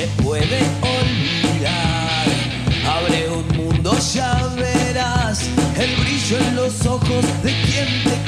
se puede olvidar. Abre un mundo, ya verás el brillo en los ojos de quien te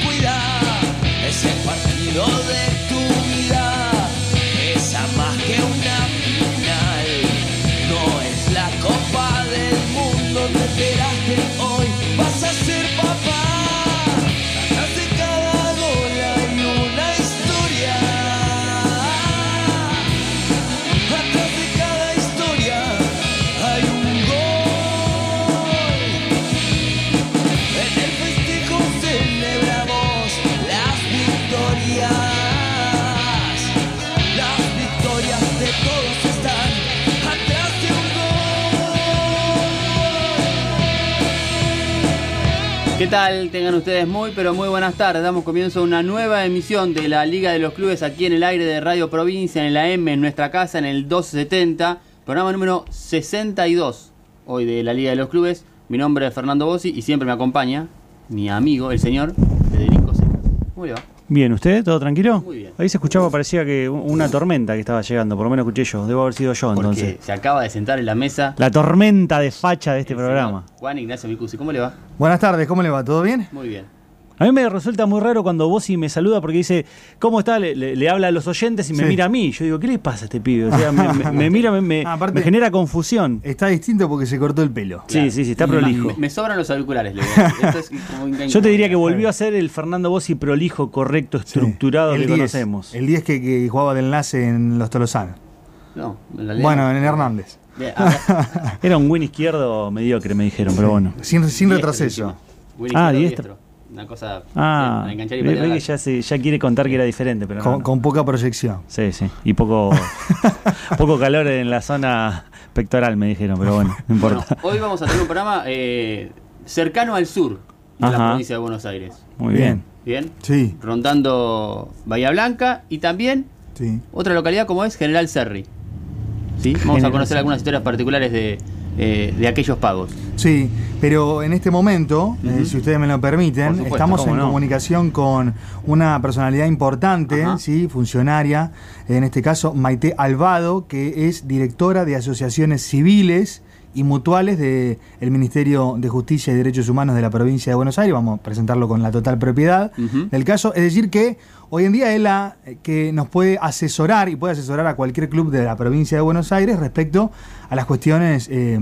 tal? Tengan ustedes muy, pero muy buenas tardes. Damos comienzo a una nueva emisión de la Liga de los Clubes aquí en el aire de Radio Provincia, en la M, en nuestra casa, en el 1270, programa número 62 hoy de la Liga de los Clubes. Mi nombre es Fernando Bossi y siempre me acompaña mi amigo, el señor Federico Secas. ¿Cómo le va? Bien, ¿usted? ¿Todo tranquilo? Muy bien. Ahí se escuchaba, parecía que una tormenta que estaba llegando, por lo menos escuché yo, debo haber sido yo Porque entonces. se acaba de sentar en la mesa. La tormenta de facha de este el programa. Juan Ignacio Micusi, ¿cómo le va? Buenas tardes, ¿cómo le va? ¿Todo bien? Muy bien. A mí me resulta muy raro cuando Bossi me saluda porque dice, ¿cómo está? Le, le- le habla a los oyentes y me Sí. mira a mí. Yo digo, ¿qué le pasa a este pibe? O sea, me, me- me mira, me, me- Ah, aparte- me genera confusión. Está distinto porque se cortó el pelo. Sí, sí, sí, está prolijo. Me, me sobran los auriculares, le digo. Esto es como un Yo te diría que volvió a ser el Fernando Bossi prolijo, correcto, Sí. estructurado El que 10, conocemos. El 10 que, que jugaba de enlace en los Tolosanos. No, en realidad Bueno, no. en Hernández. Era un win izquierdo mediocre, me dijeron, pero bueno. Sin, sin retroceso. Buen Ah, diestro. Una cosa. Ah, enganchar y ve, patear ve que ya, se, ya quiere contar que era diferente, pero Con, no. con poca proyección. Sí, sí. Y poco, poco calor en la zona pectoral, me dijeron, pero bueno, no Bueno, importa. hoy vamos a tener un programa eh, cercano al sur de la provincia de Buenos Aires. Muy bien. Bien. Sí, Rondando Bahía Blanca y también sí. otra localidad como es General Serri. ¿Sí? Vamos a conocer algunas historias particulares de, eh, de aquellos pagos. Sí, pero en este momento, eh, si ustedes me lo permiten, supuesto, estamos en no. comunicación con una personalidad importante, Ajá. sí, funcionaria, en este caso Maite Alvado, que es directora de asociaciones civiles y mutuales del Ministerio de Justicia y Derechos Humanos de la provincia de Buenos Aires. Vamos a presentarlo con la total propiedad del caso. Es decir, que hoy en día es la eh, que nos puede asesorar y puede asesorar a cualquier club de la provincia de Buenos Aires respecto a las cuestiones eh,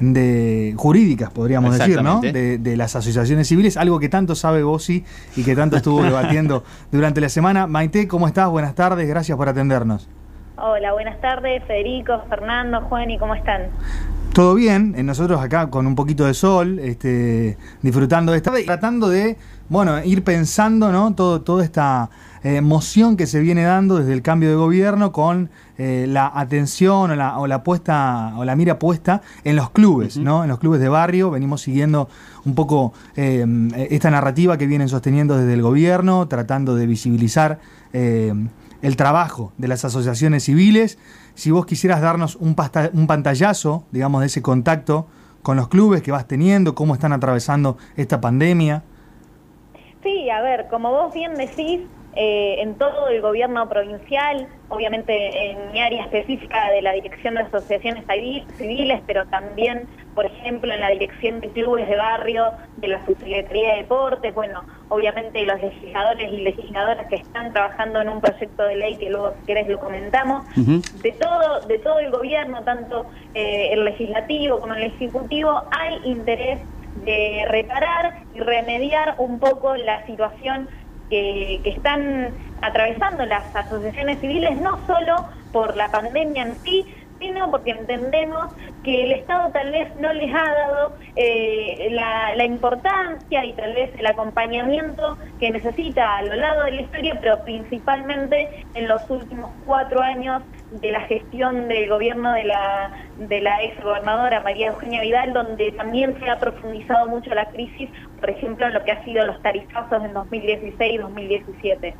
de jurídicas, podríamos decir, ¿no? De, de las asociaciones civiles, algo que tanto sabe Bossi y que tanto estuvo debatiendo durante la semana. Maite, ¿cómo estás? Buenas tardes, gracias por atendernos. Hola, buenas tardes, Federico, Fernando, Juan, ¿y cómo están? Todo bien, eh, nosotros acá con un poquito de sol, este, disfrutando de esta tratando de, bueno, ir pensando, ¿no? Todo, toda esta eh, moción que se viene dando desde el cambio de gobierno con eh, la atención o la, o la puesta o la mira puesta en los clubes, ¿no? En los clubes de barrio venimos siguiendo un poco eh, esta narrativa que vienen sosteniendo desde el gobierno, tratando de visibilizar el trabajo de las asociaciones civiles. Si vos quisieras darnos un, un pantallazo, digamos, de ese contacto con los clubes que vas teniendo, cómo están atravesando esta pandemia. Sí, a ver, como vos bien decís, eh, en todo el gobierno provincial, obviamente en mi área específica de la Dirección de Asociaciones Civil- Civiles, pero también, por ejemplo, en la Dirección de Clubes de Barrio, de la Subsecretaría de Deportes, bueno, obviamente los legisladores y legisladoras que están trabajando en un proyecto de ley que luego, si querés, lo comentamos, de todo de todo el gobierno, tanto eh, el legislativo como el ejecutivo, hay interés de reparar y remediar un poco la situación que, están atravesando las asociaciones civiles, no solo por la pandemia en sí, sino porque entendemos que el Estado tal vez no les ha dado eh, la, la importancia y tal vez el acompañamiento que necesita a lo largo de la historia, pero principalmente en los últimos cuatro años de la gestión del gobierno de la, de la ex gobernadora María Eugenia Vidal, donde también se ha profundizado mucho la crisis, por ejemplo, en lo que ha sido los tarifazos en 2016 y 2017.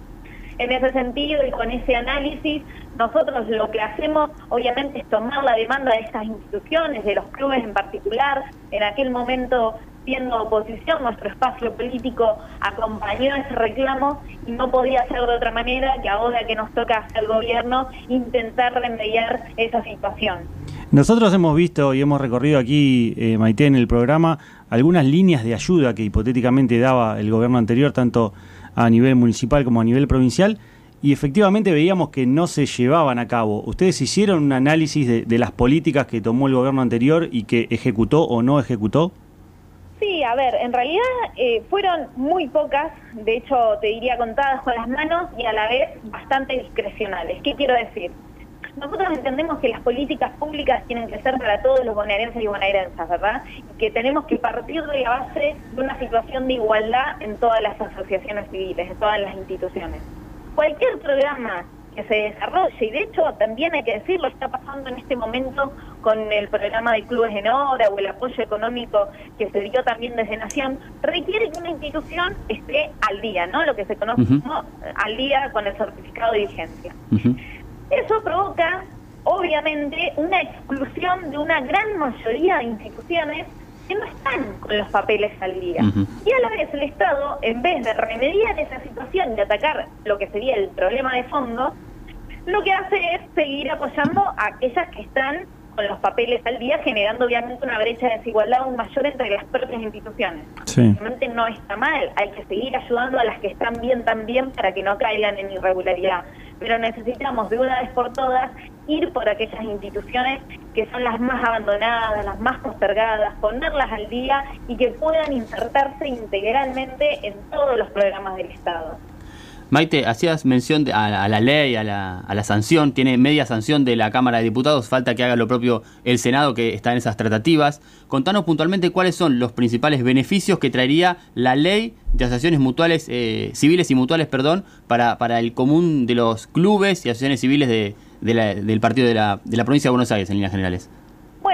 En ese sentido y con ese análisis, nosotros lo que hacemos obviamente es tomar la demanda de estas instituciones, de los clubes en particular. En aquel momento siendo oposición, nuestro espacio político acompañó ese reclamo y no podía ser de otra manera que ahora que nos toca hacer gobierno intentar remediar esa situación. Nosotros hemos visto y hemos recorrido aquí, eh, Maite, en el programa, algunas líneas de ayuda que hipotéticamente daba el gobierno anterior, tanto a nivel municipal como a nivel provincial, y efectivamente veíamos que no se llevaban a cabo. ¿Ustedes hicieron un análisis de, las políticas que tomó el gobierno anterior y que ejecutó o no ejecutó? Sí, a ver, en realidad eh, fueron muy pocas, de hecho te diría contadas con las manos y a la vez bastante discrecionales. ¿Qué quiero decir? Nosotros entendemos que las políticas públicas tienen que ser para todos los bonaerenses y bonaerenses, ¿verdad? Y que tenemos que partir de la base de una situación de igualdad en todas las asociaciones civiles, en todas las instituciones cualquier programa que se desarrolle, y de hecho también hay que decirlo, está pasando en este momento con el programa de clubes en obra o el apoyo económico que se dio también desde Nación, requiere que una institución esté al día, ¿no? Lo que se conoce como al día con el certificado de vigencia. Eso provoca, obviamente, una exclusión de una gran mayoría de instituciones que no están con los papeles al día. Y a la vez el Estado, en vez de remediar esa situación y atacar lo que sería el problema de fondo, lo que hace es seguir apoyando a aquellas que están con los papeles al día, generando obviamente una brecha de desigualdad aún mayor entre las propias instituciones. Obviamente no está mal, hay que seguir ayudando a las que están bien también para que no caigan en irregularidad. Pero necesitamos de una vez por todas ir por aquellas instituciones que son las más abandonadas, las más postergadas, ponerlas al día y que puedan insertarse integralmente en todos los programas del Estado. Maite, hacías mención a, la ley, a la, a la, sanción, tiene media sanción de la Cámara de Diputados, falta que haga lo propio el Senado que está en esas tratativas. Contanos puntualmente cuáles son los principales beneficios que traería la ley de asociaciones mutuales, eh, civiles y mutuales, perdón, para, para el común de los clubes y asociaciones civiles de, del partido de la, de la provincia de Buenos Aires en líneas generales.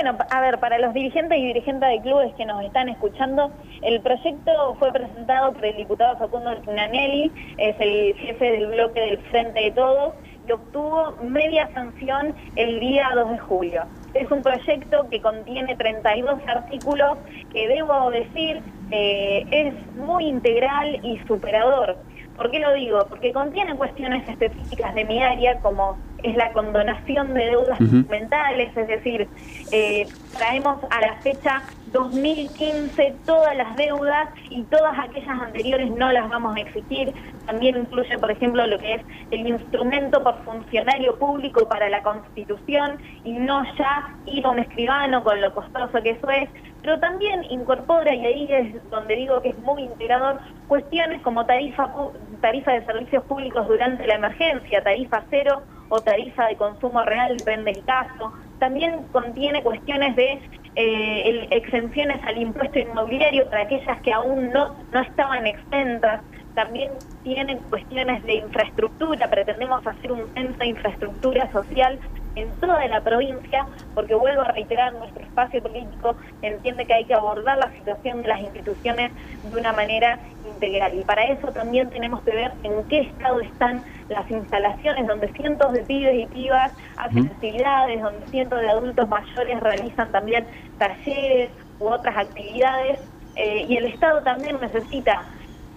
Bueno, a ver, para los dirigentes y dirigentes de clubes que nos están escuchando, el proyecto fue presentado por el diputado Facundo Tinanelli, es el jefe del bloque del Frente de Todos, y obtuvo media sanción el día 2 de julio. Es un proyecto que contiene 32 artículos que debo decir eh, es muy integral y superador. ¿Por qué lo digo? Porque contiene cuestiones específicas de mi área como es la condonación de deudas documentales, es decir, eh, traemos a la fecha 2015 todas las deudas y todas aquellas anteriores no las vamos a exigir. También incluye, por ejemplo, lo que es el instrumento por funcionario público para la Constitución y no ya ir a un escribano con lo costoso que eso es. Pero también incorpora, y ahí es donde digo que es muy integrador, cuestiones como tarifa, tarifa de servicios públicos durante la emergencia, tarifa cero o tarifa de consumo real, depende del caso. También contiene cuestiones de eh, exenciones al impuesto inmobiliario para aquellas que aún no, no estaban exentas. También tiene cuestiones de infraestructura, pretendemos hacer un centro de infraestructura social en toda la provincia, porque vuelvo a reiterar, nuestro espacio político entiende que hay que abordar la situación de las instituciones de una manera integral. Y para eso también tenemos que ver en qué estado están las instalaciones donde cientos de pibes y pibas hacen actividades, donde cientos de adultos mayores realizan también talleres u otras actividades. Eh, y el Estado también necesita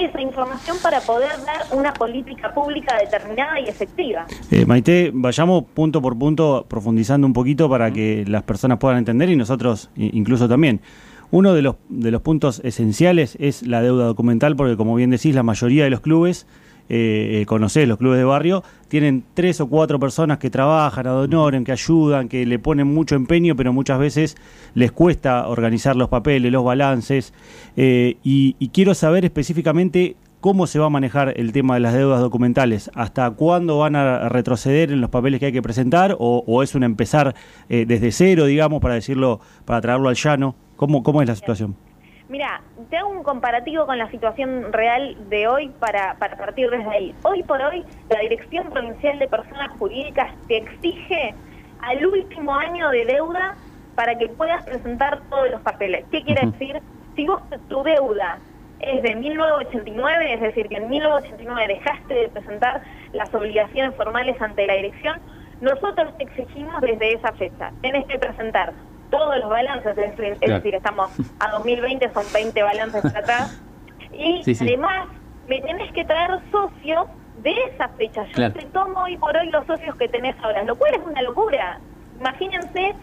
esa información para poder dar una política pública determinada y efectiva. Eh, Maite, vayamos punto por punto profundizando un poquito para que las personas puedan entender y nosotros incluso también. Uno de los, de los puntos esenciales es la deuda documental, porque como bien decís, la mayoría de los clubes eh, eh, conocés, los clubes de barrio, tienen tres o cuatro personas que trabajan, adonoren, que ayudan, que le ponen mucho empeño, pero muchas veces les cuesta organizar los papeles, los balances. Eh, y, quiero saber específicamente cómo se va a manejar el tema de las deudas documentales, hasta cuándo van a retroceder en los papeles que hay que presentar, o, es un empezar eh, desde cero, digamos, para decirlo, para traerlo al llano. ¿Cómo, cómo es la situación? Mira, te hago un comparativo con la situación real de hoy para, para partir desde ahí. Hoy por hoy, la Dirección Provincial de Personas Jurídicas te exige al último año de deuda para que puedas presentar todos los papeles. ¿Qué quiere decir? Si vos tu deuda es de 1989, es decir, que en 1989 dejaste de presentar las obligaciones formales ante la dirección, nosotros te exigimos desde esa fecha. Tienes que presentar todos los balances, es, decir, es Claro. decir, estamos a 2020, son 20 balances atrás. Y Sí, sí. además, me tenés que traer socios de esa fecha. Yo Claro. te tomo hoy por hoy los socios que tenés ahora, lo cual es una locura. Imagínense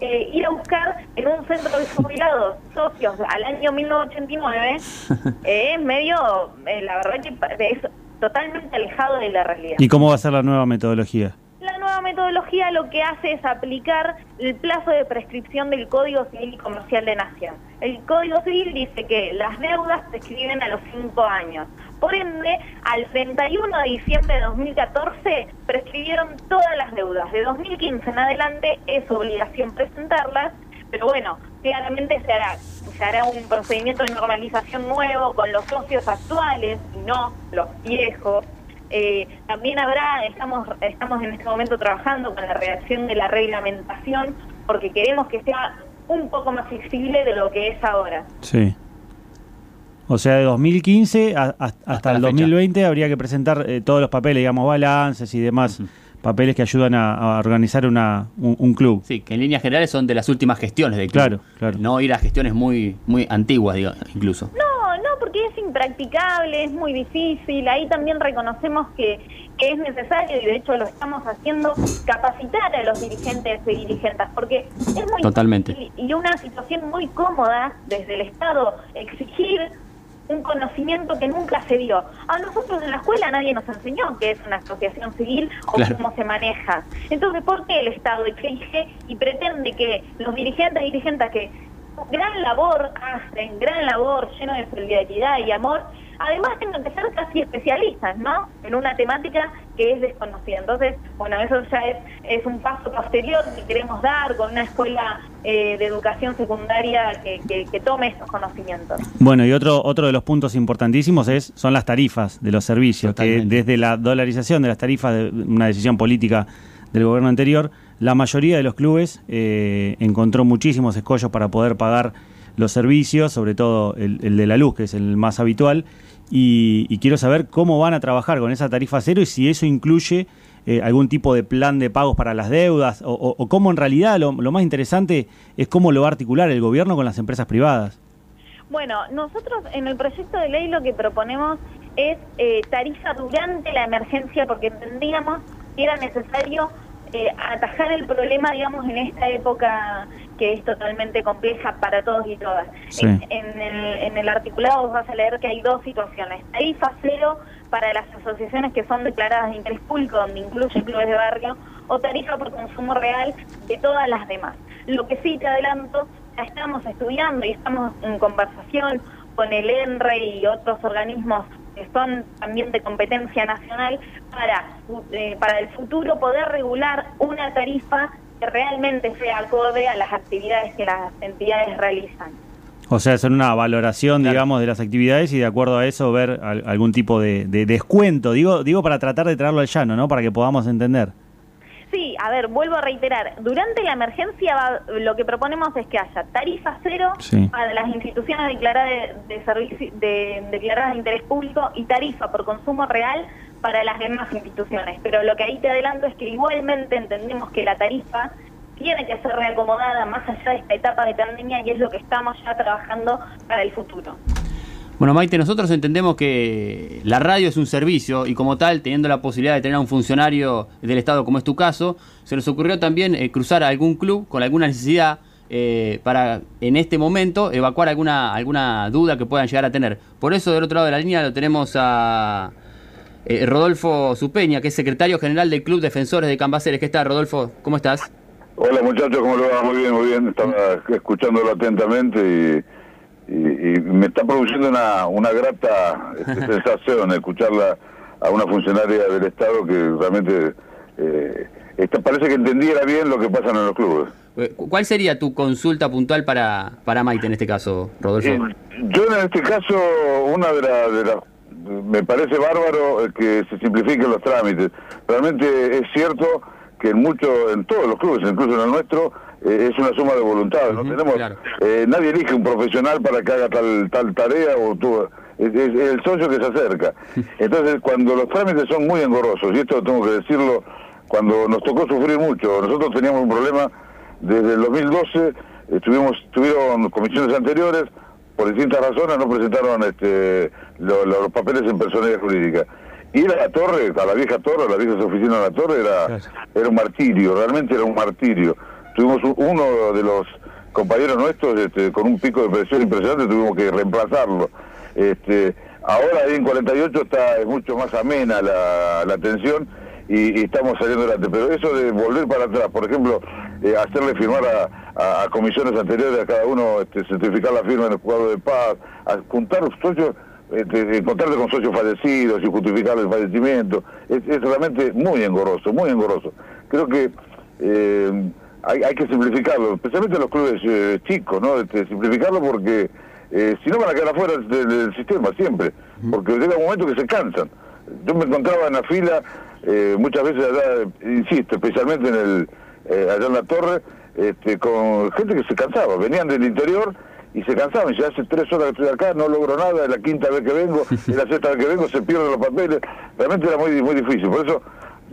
eh, ir a buscar en un centro de jubilados socios al año 1989, eh, es medio, eh, la verdad que es totalmente alejado de la realidad. ¿Y cómo va a ser la nueva metodología? Nueva metodología lo que hace es aplicar el plazo de prescripción del Código Civil y Comercial de Nación. El Código Civil dice que las deudas se escriben a los cinco años. Por ende, al 31 de diciembre de 2014 prescribieron todas las deudas. De 2015 en adelante es obligación presentarlas, pero bueno, claramente se hará, se hará un procedimiento de normalización nuevo con los socios actuales y no los viejos. Eh, también habrá, estamos, estamos en este momento trabajando con la redacción de la reglamentación porque queremos que sea un poco más flexible de lo que es ahora. Sí. O sea, de 2015 a- a- hasta, Hasta el la fecha. 2020 habría que presentar eh, todos los papeles, digamos, balances y demás papeles que ayudan a, a organizar una, un, un club. Sí, que en líneas generales son de las últimas gestiones del club. Claro, claro. No ir a gestiones muy, muy antiguas, diga, incluso. No, no, porque es impracticable, es muy difícil. Ahí también reconocemos que, que es necesario, y de hecho lo estamos haciendo, capacitar a los dirigentes y dirigentes, porque es muy Totalmente. difícil y una situación muy cómoda desde el Estado exigir un conocimiento que nunca se dio. A nosotros en la escuela nadie nos enseñó qué es una asociación civil o Claro. cómo se maneja. Entonces, ¿por qué el Estado exige y pretende que los dirigentes y dirigentes que gran labor hacen, gran labor lleno de solidaridad y amor, además tengan que ser casi especialistas, ¿no? En una temática que es desconocida. Entonces, bueno, eso ya es, es un paso posterior que queremos dar con una escuela eh, de educación secundaria que, que- que tome estos conocimientos. Bueno, y otro, otro de los puntos importantísimos es, son las tarifas de los servicios, Totalmente. que desde la dolarización de las tarifas, de una decisión política del gobierno anterior, la mayoría de los clubes eh, encontró muchísimos escollos para poder pagar los servicios, sobre todo el, el de la luz, que es el más habitual, y, y quiero saber cómo van a trabajar con esa tarifa cero y si eso incluye eh, algún tipo de plan de pagos para las deudas, o, o- cómo en realidad lo, lo más interesante es cómo lo va a articular el gobierno con las empresas privadas. Bueno, nosotros en el proyecto de ley lo que proponemos es eh, tarifa durante la emergencia porque entendíamos que era necesario eh, atajar el problema, digamos, en esta época que es totalmente compleja para todos y todas. Sí. En, en el, en el articulado vos vas a leer que hay dos situaciones. Tarifa cero para las asociaciones que son declaradas de interés público, donde incluye clubes de barrio, o tarifa por consumo real de todas las demás. Lo que sí te adelanto, ya estamos estudiando y estamos en conversación con el ENRE y otros organismos que son también de competencia nacional para, eh, para el futuro poder regular una tarifa que realmente sea acorde a las actividades que las entidades realizan. O sea, hacer una valoración, Claro. digamos, de las actividades y de acuerdo a eso ver al- algún tipo de, de descuento. Digo, digo para tratar de traerlo al llano, ¿no? Para que podamos entender. Sí, a ver, vuelvo a reiterar, durante la emergencia va- lo que proponemos es que haya tarifa cero Sí. para las instituciones declaradas de, de servici- de- declaradas de interés público y tarifa por consumo real para las demás instituciones. Pero lo que ahí te adelanto es que igualmente entendemos que la tarifa tiene que ser reacomodada más allá de esta etapa de pandemia y es lo que estamos ya trabajando para el futuro. Bueno, Maite, nosotros entendemos que la radio es un servicio y como tal, teniendo la posibilidad de tener a un funcionario del Estado como es tu caso, se nos ocurrió también eh, cruzar a algún club con alguna necesidad eh, para en este momento evacuar alguna, alguna duda que puedan llegar a tener. Por eso del otro lado de la línea lo tenemos a eh, Rodolfo Supeña, que es secretario general del Club Defensores de Cambaceres. ¿Qué tal, Rodolfo? ¿Cómo estás? Hola muchachos, ¿cómo le va? Muy bien, muy bien. Estaba escuchándolo atentamente y, y- y me está produciendo una, una grata este, sensación escucharla a una funcionaria del Estado que realmente eh, está- parece que entendiera bien lo que pasa en los clubes. Eh, cu- ¿Cuál sería tu consulta puntual para, para Maite en este caso, Rodolfo? Eh, yo en este caso, una de las... De las- me parece bárbaro eh, que se simplifiquen los trámites. Realmente es cierto que en mucho, en todos los clubes, incluso en el nuestro, eh, es una suma de voluntades. no tenemos, claro. eh, nadie elige un profesional para que haga tal tal tarea o tú, es, es el socio que se acerca. Entonces, cuando los trámites son muy engorrosos, y esto tengo que decirlo, cuando nos tocó sufrir mucho, nosotros teníamos un problema desde el 2012 estuvimos, tuvieron comisiones anteriores, por distintas razones no presentaron este, los papeles en personalidad jurídica. Ir a la torre, a la vieja torre, a la vieja oficina de la torre, era, era un martirio, realmente era un martirio. Tuvimos uno de los compañeros nuestros este, con un pico de presión impresionante, tuvimos que reemplazarlo. Este, ahora ahí en 48 está es mucho más amena la, la atención y, estamos saliendo adelante. Pero eso de volver para atrás, por ejemplo, eh, hacerle firmar a, comisiones anteriores a cada uno, este, certificar la firma en el de paz, a juntar socios, este, encontrarte con socios fallecidos y justificar el fallecimiento, es, realmente muy engorroso, muy engorroso. Creo que eh, hay, hay, que simplificarlo, especialmente los clubes eh, chicos, ¿no? Este, simplificarlo porque si no van a quedar afuera del, sistema siempre, porque llega un momento que se cansan. Yo me encontraba en la fila eh, muchas veces allá, insisto, especialmente en el eh, allá en la torre, este, con gente que se cansaba, venían del interior y se cansaban, ya hace tres horas que estoy acá, no logro nada, es la quinta vez que vengo, es la sexta vez que vengo, se pierden los papeles, realmente era muy muy difícil, por eso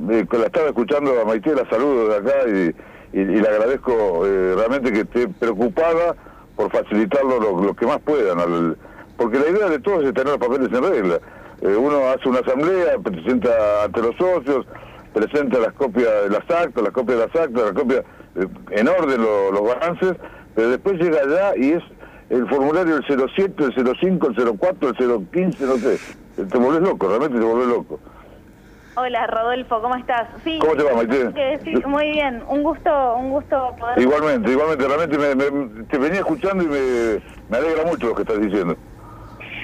eh, la estaba escuchando a Maite, la saludo de acá y, le agradezco realmente que esté preocupada por facilitarlo lo, que más puedan, porque la idea de todos es tener los papeles en regla. Eh, uno hace una asamblea, presenta ante los socios, presenta las copias de las actas, las copias de las actas, las copias eh, en orden los balances, pero después llega allá y es el formulario del 07, el 05, el 04, el 015, no sé. Te volvés loco, realmente te volvés loco. Hola Rodolfo, ¿cómo estás? Sí, ¿Cómo te va, Maite? Muy bien, un gusto, un gusto poder... Igualmente, igualmente, realmente me, te venía escuchando y me, me alegra mucho lo que estás diciendo.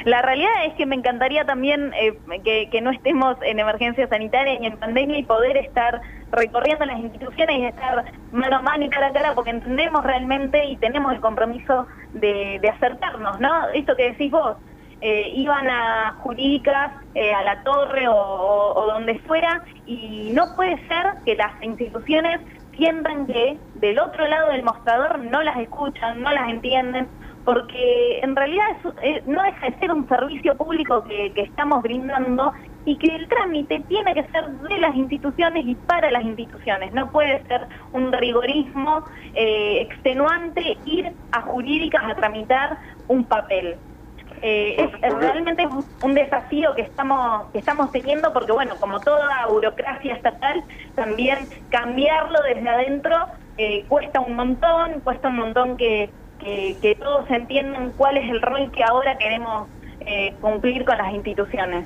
La realidad es que me encantaría también eh, que, no estemos en emergencia sanitaria ni en pandemia y poder estar recorriendo las instituciones y estar mano a mano y cara a cara porque entendemos realmente y tenemos el compromiso de, acercarnos, ¿no? Esto que decís vos, eh, iban a jurídicas, eh, a la torre o, donde fuera y no puede ser que las instituciones sientan que del otro lado del mostrador no las escuchan, no las entienden porque en realidad eh, no deja de ser un servicio público que, estamos brindando y que el trámite tiene que ser de las instituciones y para las instituciones. No puede ser un rigorismo eh, extenuante ir a jurídicas a tramitar un papel. Eh, es realmente un desafío que estamos que estamos teniendo porque bueno como toda burocracia estatal también cambiarlo desde adentro cuesta un montón cuesta un montón que que, todos entiendan cuál es el rol que ahora queremos eh, cumplir con las instituciones.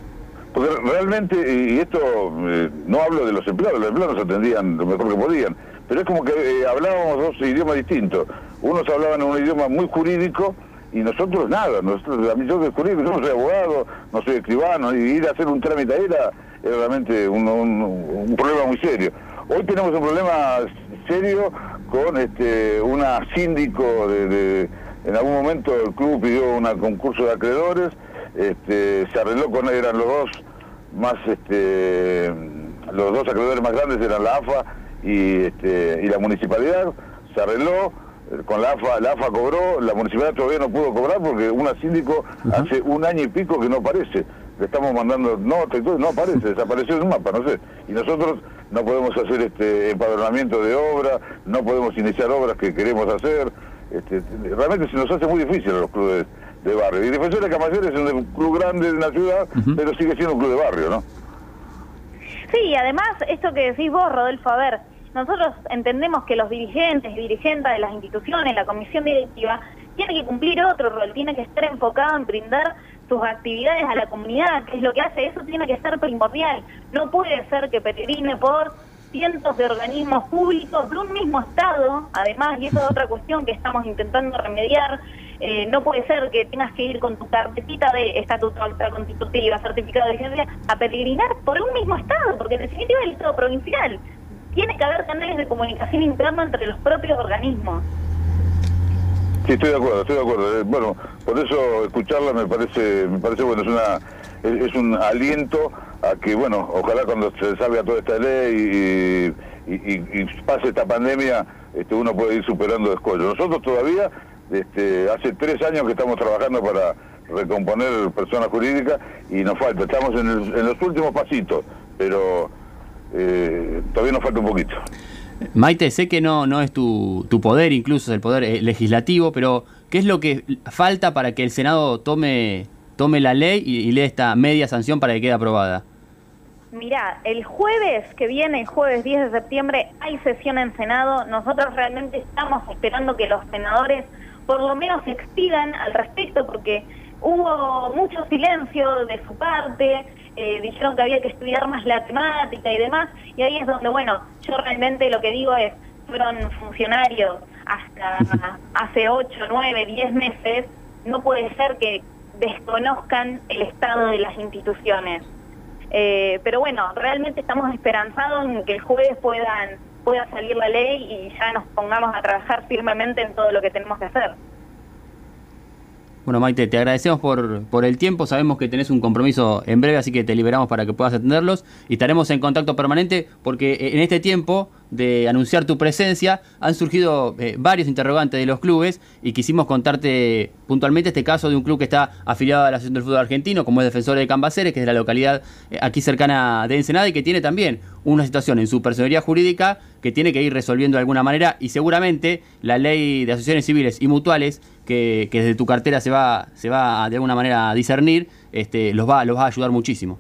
Porque realmente, y esto eh, no hablo de los empleados, los empleados atendían lo mejor que podían, pero es como que eh, hablábamos dos idiomas distintos. Unos hablaban un idioma muy jurídico y nosotros nada, nosotros, la misión de jurídico, yo no soy abogado, no soy escribano, y ir a hacer un trámite ahí era, realmente un problema muy serio. Hoy tenemos un problema serio con este una síndico de, en algún momento el club pidió un concurso de acreedores este, se arregló con eran los dos más este los dos acreedores más grandes eran la AFA y este, y la municipalidad se arregló con la AFA, la AFA cobró, la municipalidad todavía no pudo cobrar porque una síndico hace un año y pico que no aparece. Le estamos mandando notas y todo, no aparece, desapareció en un mapa, no sé. Y nosotros no podemos hacer este empadronamiento de obra, no podemos iniciar obras que queremos hacer. Este, realmente se nos hace muy difícil a los clubes de barrio. Y Defensores de Camayones es un club grande de la ciudad, pero sigue siendo un club de barrio, ¿no? Sí, además, esto que decís vos, Rodolfo, a ver, nosotros entendemos que los dirigentes y dirigentes de las instituciones, la comisión directiva, tiene que cumplir otro rol, tiene que estar enfocado en brindar sus actividades a la comunidad, que es lo que hace, eso tiene que ser primordial. No puede ser que peregrine por cientos de organismos públicos de un mismo Estado, además, y eso es otra cuestión que estamos intentando remediar, eh, no puede ser que tengas que ir con tu carpetita de estatuto acta constitutiva, certificado de vigencia, a peregrinar por un mismo Estado, porque en definitiva es el Estado provincial. Tiene que haber canales de comunicación interna entre los propios organismos. Sí, estoy de acuerdo, estoy de acuerdo. Eh, bueno, por eso escucharla me parece, me parece bueno, es una, es, un aliento a que, bueno, ojalá cuando se salga toda esta ley y, pase esta pandemia, este, uno puede ir superando escollos. Nosotros todavía, este, hace tres años que estamos trabajando para recomponer personas jurídicas y nos falta, estamos en, los últimos pasitos, pero eh, todavía nos falta un poquito. Maite, sé que no, no es tu, tu poder, incluso es el poder eh, legislativo, pero ¿qué es lo que falta para que el Senado tome, tome la ley y, y esta media sanción para que quede aprobada? Mirá, el jueves que viene, el jueves 10 de septiembre, hay sesión en Senado. Nosotros realmente estamos esperando que los senadores por lo menos expidan al respecto porque hubo mucho silencio de su parte, eh, dijeron que había que estudiar más la temática y demás, y ahí es donde, bueno, yo realmente lo que digo es, fueron funcionarios hasta hace 8, 9, 10 meses, no puede ser que desconozcan el estado de las instituciones. Eh, pero bueno, realmente estamos esperanzados en que el jueves puedan pueda salir la ley y ya nos pongamos a trabajar firmemente en todo lo que tenemos que hacer. Bueno, Maite, te agradecemos por, por el tiempo. Sabemos que tenés un compromiso en breve, así que te liberamos para que puedas atenderlos. Y estaremos en contacto permanente porque en este tiempo de anunciar tu presencia han surgido eh, varios interrogantes de los clubes y quisimos contarte puntualmente este caso de un club que está afiliado a la Asociación del Fútbol Argentino, como es Defensor de Cambaceres, que es de la localidad eh, aquí cercana de Ensenada y que tiene también una situación en su personería jurídica que tiene que ir resolviendo de alguna manera y seguramente la ley de asociaciones civiles y mutuales que, que desde tu cartera se va, se va de alguna manera a discernir, este, los, va, los va a ayudar muchísimo.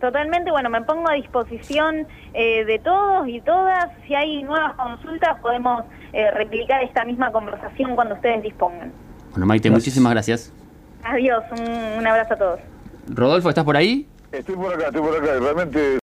Totalmente, bueno, me pongo a disposición eh, de todos y todas. Si hay nuevas consultas, podemos eh, replicar esta misma conversación cuando ustedes dispongan. Bueno, Maite, muchísimas gracias. Adiós, un, un abrazo a todos. Rodolfo, ¿estás por ahí? Estoy por acá, estoy por acá. Realmente